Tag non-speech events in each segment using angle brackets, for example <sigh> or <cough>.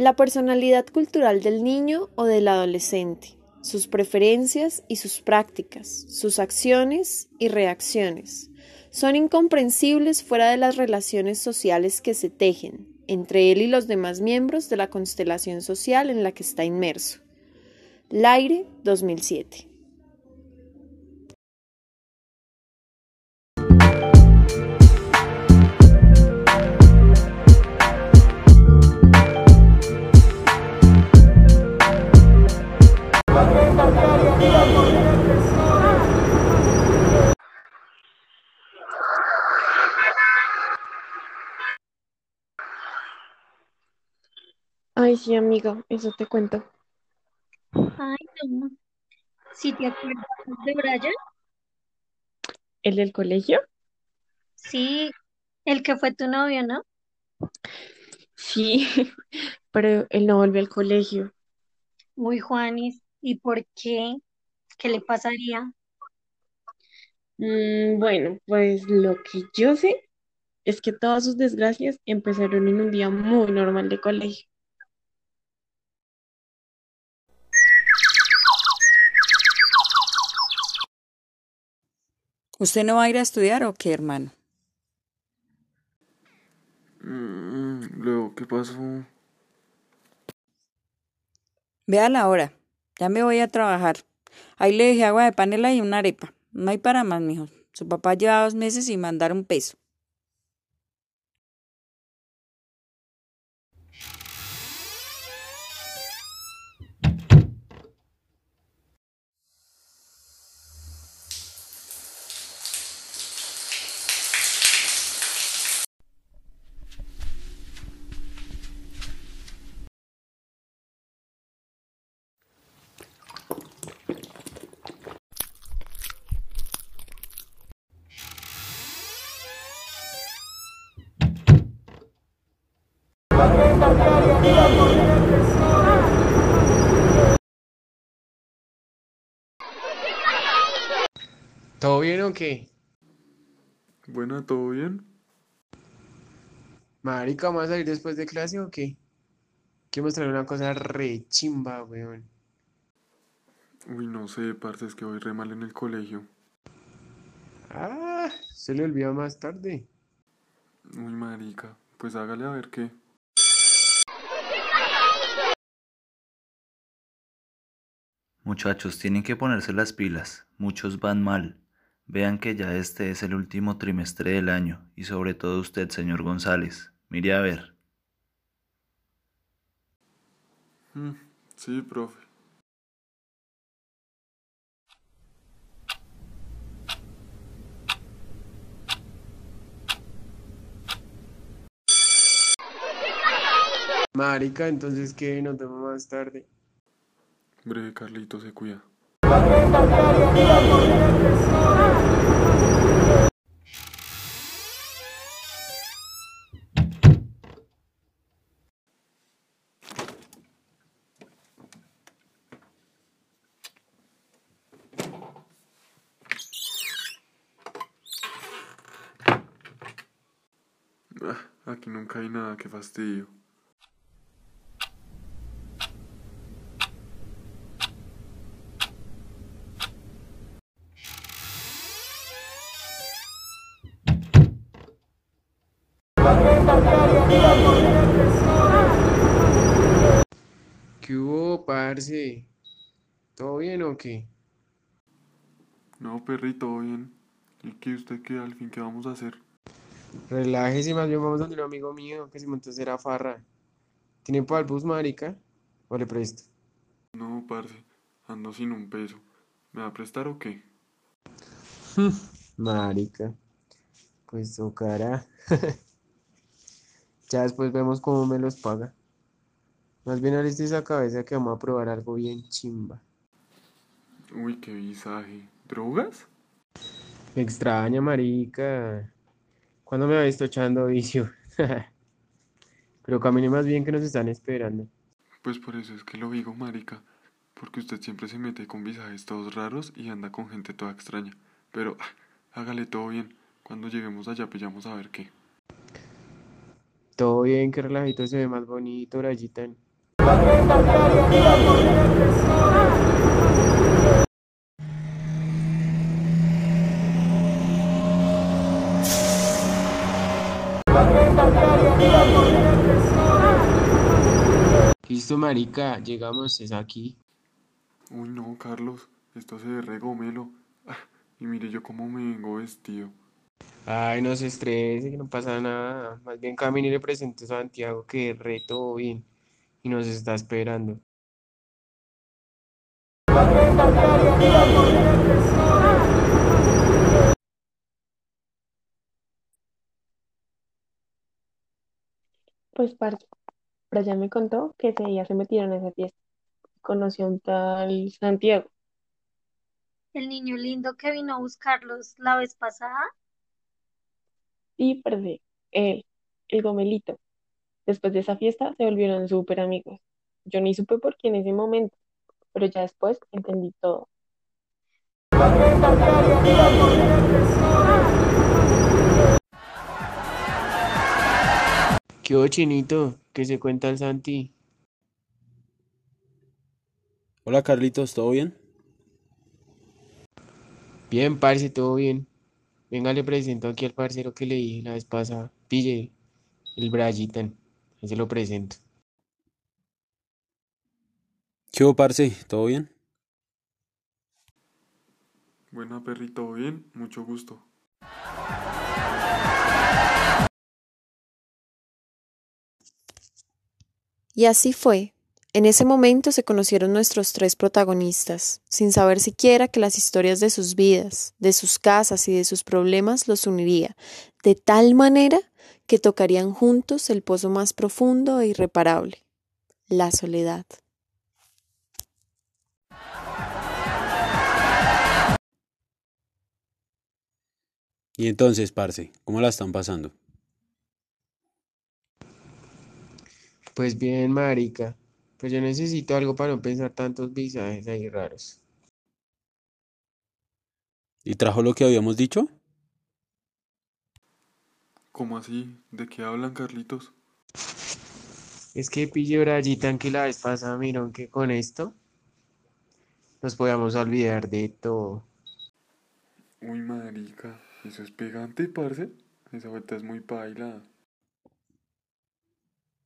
La personalidad cultural del niño o del adolescente, sus preferencias y sus prácticas, sus acciones y reacciones, son incomprensibles fuera de las relaciones sociales que se tejen entre él y los demás miembros de la constelación social en la que está inmerso. Laire 2007 sí, amiga, eso te cuento. Ay, no. ¿Sí te acuerdas de Brian? ¿El del colegio? Sí, el que fue tu novio, ¿no? Sí, <laughs> pero él no volvió al colegio. Uy, Juanis, ¿y por qué? ¿Qué le pasaría? Mm, bueno, pues lo que yo sé es que todas sus desgracias empezaron en un día muy normal de colegio. ¿Usted no va a ir a estudiar o qué, hermano? Mm, luego, ¿qué pasó? Vea la hora. Ya me voy a trabajar. Ahí le dejé agua de panela y una arepa. No hay para más, mijo. Su papá lleva dos meses sin mandar un peso. ¿Todo bien o qué? Buena, ¿todo bien? Marica, ¿vamos a salir después de clase o qué? Quiero mostrar una cosa re chimba, weón. Uy, no sé, parce, es que voy re mal en el colegio. Ah, se le olvida más tarde. Uy, marica, pues hágale a ver qué. Muchachos, tienen que ponerse las pilas. Muchos van mal. Vean que ya este es el último trimestre del año y sobre todo usted, señor González. Mire a ver. Mm, sí, profe. Marica, entonces qué, nos vemos más tarde. Breve, Carlito, se cuida. Ah, aquí nunca hay nada, qué fastidio. ¿Qué hubo, parce? ¿Todo bien o qué? No, perrito, todo bien. ¿Y qué usted qué al fin qué vamos a hacer? Relájese, más bien vamos donde un amigo mío que se montó a hacer a farra. ¿Tiene para el bus, marica? ¿O le presto? No, parce, ando sin un peso. ¿Me va a prestar o qué? <laughs> Marica. Pues tocará. <laughs> Ya después vemos cómo me los paga. Más bien aliste esa cabeza que vamos a probar algo bien chimba. Uy, qué visaje. ¿Drogas? Me extraña, marica. ¿Cuándo me ha visto echando vicio? <laughs> Pero camine más bien que nos están esperando. Pues por eso es que lo digo, marica. Porque usted siempre se mete con visajes todos raros y anda con gente toda extraña. Pero ah, hágale todo bien. Cuando lleguemos allá pillamos a ver qué. Todo bien, que relajito se ve más bonito, Brayitan. Listo, marica, llegamos, es aquí. Uy, no, Carlos, esto se ve re gomelo. Ah, y mire yo cómo me vengo vestido. Ay, no se estrese, que no pasa nada. Más bien camine y le presento a Santiago que re todo bien y nos está esperando. Pues parce, Brian me contó que ese día se metieron a esa fiesta. Conoció a un tal Santiago. El niño lindo que vino a buscarlos la vez pasada. Y parce, él, el gomelito. Después de esa fiesta se volvieron súper amigos. Yo ni supe por qué en ese momento, pero ya después entendí todo. ¿Qué hubo, chinito? ¿Qué se cuenta el Santi? Hola Carlitos, ¿todo bien? Bien, parce, todo bien. Venga, le presento aquí al parcero que le dije la vez pasada. Pille, el Brayitan. Ahí se lo presento. ¿Qué hubo, parce? ¿Todo bien? Buena perrito, bien, mucho gusto. Y así fue. En ese momento se conocieron nuestros tres protagonistas, sin saber siquiera que las historias de sus vidas, de sus casas y de sus problemas los uniría, de tal manera que tocarían juntos el pozo más profundo e irreparable, la soledad. Y entonces, parce, ¿cómo la están pasando? Pues bien, marica. Pues yo necesito algo para no pensar tantos visajes ahí raros. ¿Y trajo lo que habíamos dicho? ¿Cómo así? ¿De qué hablan, Carlitos? Es que pille Brayitan que la vez pasada miró que con esto nos podíamos olvidar de todo. Uy, marica, eso es pegante, parce. Esa vuelta es muy paila.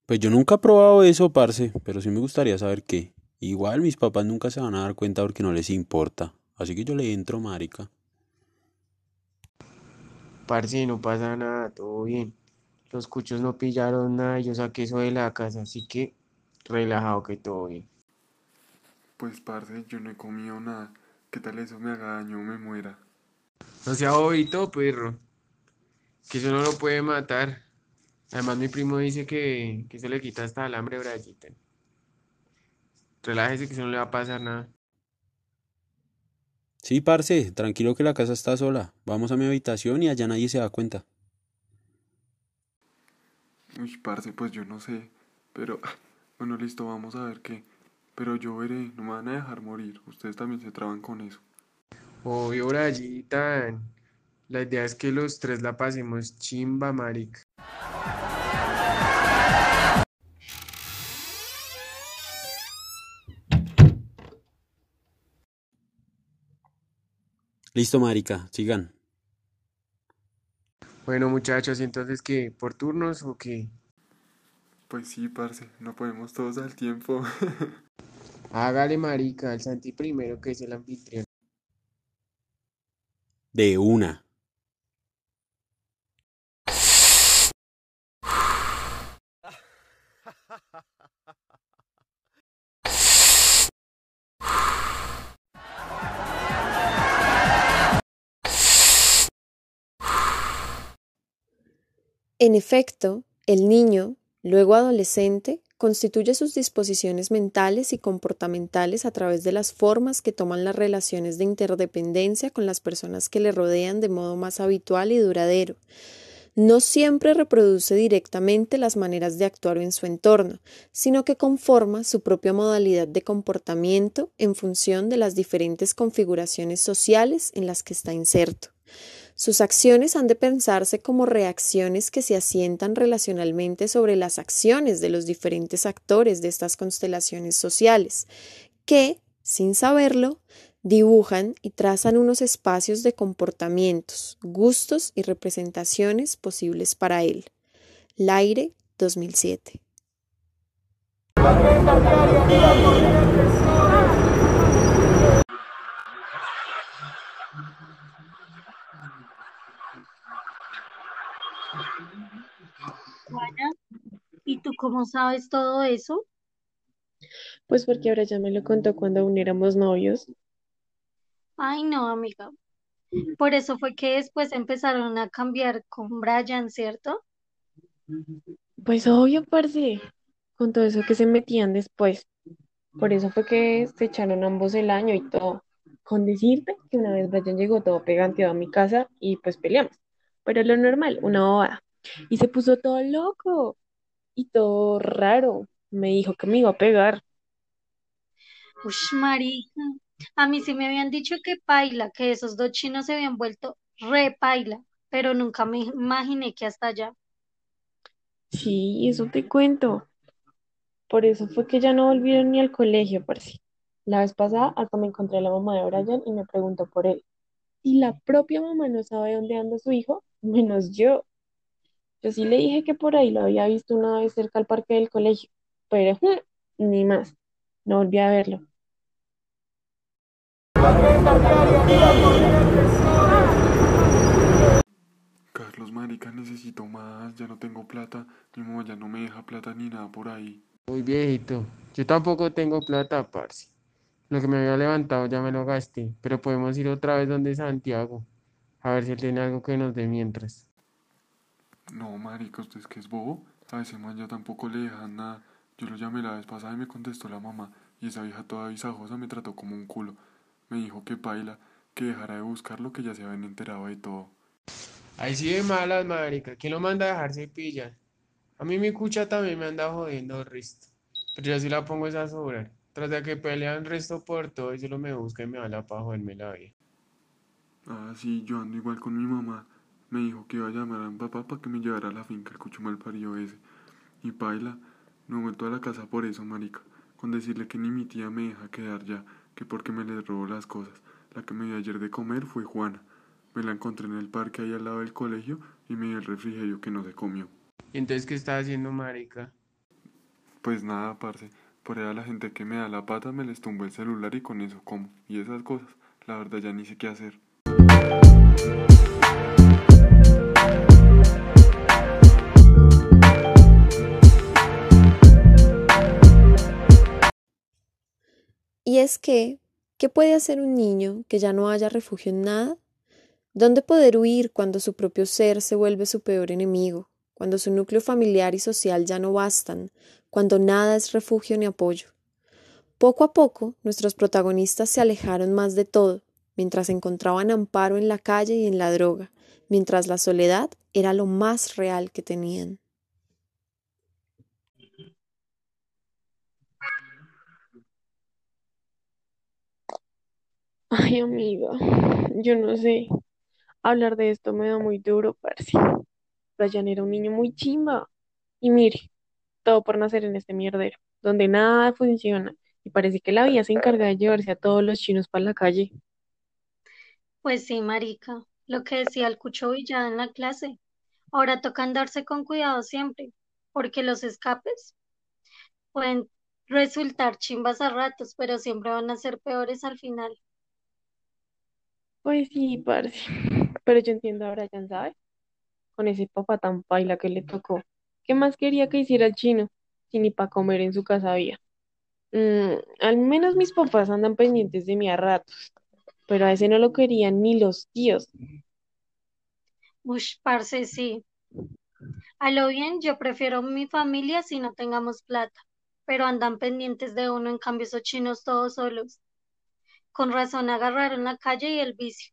Pues yo nunca he probado eso, parce, pero sí me gustaría saber qué. Igual mis papás nunca se van a dar cuenta porque no les importa. Así que yo le entro, marica. Parce, no pasa nada, todo bien. Los cuchos no pillaron nada, yo saqué eso de la casa, así que relajado que todo bien. Pues, parce, yo no he comido nada. ¿Qué tal eso me haga daño o me muera? No sea bobito, perro. Que eso no lo puede matar. Además, mi primo dice que, que eso le quita hasta el hambre, Brayita. Relájese que eso no le va a pasar nada. Sí, parce, tranquilo que la casa está sola. Vamos a mi habitación y allá nadie se da cuenta. Uy, parce, pues yo no sé. Pero, <laughs> bueno, listo, vamos a ver qué. Pero yo veré, no me van a dejar morir. Ustedes también se traban con eso. Obvio, Brayita. La idea es que los tres la pasemos chimba, marica. Listo, marica, sigan. Bueno, muchachos, entonces, ¿qué? ¿Por turnos o qué? Pues sí, parce, no ponemos todos al tiempo. <laughs> Hágale, marica, al Santi primero, que es el anfitrión. De una. En efecto, el niño, luego adolescente, constituye sus disposiciones mentales y comportamentales a través de las formas que toman las relaciones de interdependencia con las personas que le rodean de modo más habitual y duradero. No siempre reproduce directamente las maneras de actuar en su entorno, sino que conforma su propia modalidad de comportamiento en función de las diferentes configuraciones sociales en las que está inserto. Sus acciones han de pensarse como reacciones que se asientan relacionalmente sobre las acciones de los diferentes actores de estas constelaciones sociales, que, sin saberlo, dibujan y trazan unos espacios de comportamientos, gustos y representaciones posibles para él. Laire 2007. ¿Y tú cómo sabes todo eso? Pues porque ahora ya me lo contó cuando aún éramos novios. Ay, no, amiga. Por eso fue que después empezaron a cambiar con Brian, ¿cierto? Pues obvio, parce, con todo eso que se metían después. Por eso fue que se echaron ambos el año y todo. Con decirte que una vez Brian llegó todo peganteado a mi casa y pues peleamos. Pero lo normal, una bobada. Y se puso todo loco y todo raro. Me dijo que me iba a pegar. Ush, marica. A mí sí me habían dicho que paila, que esos dos chinos se habían vuelto re paila, pero nunca me imaginé que hasta allá. Sí, eso te cuento. Por eso fue que ya no volvieron ni al colegio, parce. La vez pasada hasta me encontré a la mamá de Brian y me preguntó por él. Y la propia mamá no sabe dónde anda su hijo, menos yo. Yo sí le dije que por ahí lo había visto una vez cerca al parque del colegio, pero ni más. No volví a verlo. Carlos, marica, necesito más, ya no tengo plata, mi mamá ya no me deja plata ni nada por ahí. Muy viejito. Yo tampoco tengo plata, parce. Lo que me había levantado ya me lo gasté, pero podemos ir otra vez donde Santiago, a ver si él tiene algo que nos dé mientras. No, marica, usted es que es bobo, a ese man ya tampoco le dejan nada. Yo lo llamé la vez pasada y me contestó la mamá, y esa vieja toda visajosa me trató como un culo. Me dijo que paila, que dejara de buscarlo, que ya se habían enterado de todo. Ahí sí de malas, marica. ¿Quién lo manda a dejarse pillar? A mí mi cucha también me anda jodiendo el resto. Pero yo sí la pongo esa sobrar. Tras de que pelean resto por todo y solo me busca y me da la paja joderme la vida. Ah, sí, yo ando igual con mi mamá. Me dijo que iba a llamar a mi papá para que me llevara a la finca el cucho mal parido ese. Y paila, no he vuelto a la casa por eso, marica. Con decirle que ni mi tía me deja quedar ya, que porque me les robo las cosas. La que me dio ayer de comer fue Juana. Me la encontré en el parque ahí al lado del colegio y me dio el refrigerio que no se comió. ¿Y entonces qué está haciendo, marica? Pues nada, parce. Por ahí a la gente que me da la pata me les tumbo el celular y con eso como. Y esas cosas. La verdad ya ni sé qué hacer. Y es que, ¿qué puede hacer un niño que ya no haya refugio en nada? ¿Dónde poder huir cuando su propio ser se vuelve su peor enemigo? Cuando su núcleo familiar y social ya no bastan, cuando nada es refugio ni apoyo. Poco a poco, nuestros protagonistas se alejaron más de todo, mientras encontraban amparo en la calle y en la droga, mientras la soledad era lo más real que tenían. Ay, amiga, yo no sé. Hablar de esto me da muy duro, parce. Brian era un niño muy chimba. Y mire, todo por nacer en este mierdero, donde nada funciona. Y parece que la vida se encarga de llevarse a todos los chinos para la calle. Pues sí, marica, lo que decía el Cucho Villada en la clase. Ahora toca andarse con cuidado siempre, porque los escapes pueden resultar chimbas a ratos, pero siempre van a ser peores al final. Pues sí, parce. <laughs> Pero yo entiendo a Brian, ¿sabes? Con ese papá tan paila que le tocó. ¿Qué más quería que hiciera el chino? Si ni para comer en su casa había. Mm, al menos mis papás andan pendientes de mí a ratos. Pero a ese no lo querían ni los tíos. Ush, parce, sí. A lo bien, yo prefiero mi familia si no tengamos plata, pero andan pendientes de uno, en cambio esos chinos todos solos. Con razón agarraron la calle y el vicio.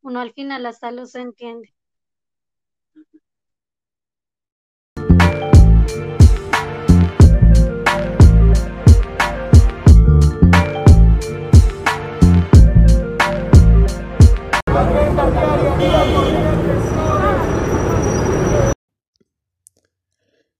Uno al final hasta los entiende.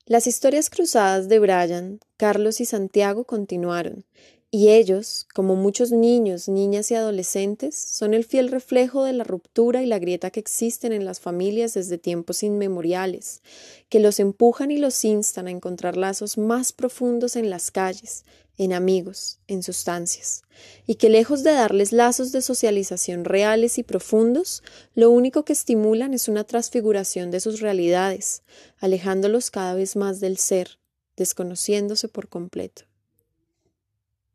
Las historias cruzadas de Brian, Carlos y Santiago continuaron, y ellos, como muchos niños, niñas y adolescentes, son el fiel reflejo de la ruptura y la grieta que existen en las familias desde tiempos inmemoriales, que los empujan y los instan a encontrar lazos más profundos en las calles, en amigos, en sustancias, y que lejos de darles lazos de socialización reales y profundos, lo único que estimulan es una transfiguración de sus realidades, alejándolos cada vez más del ser, desconociéndose por completo.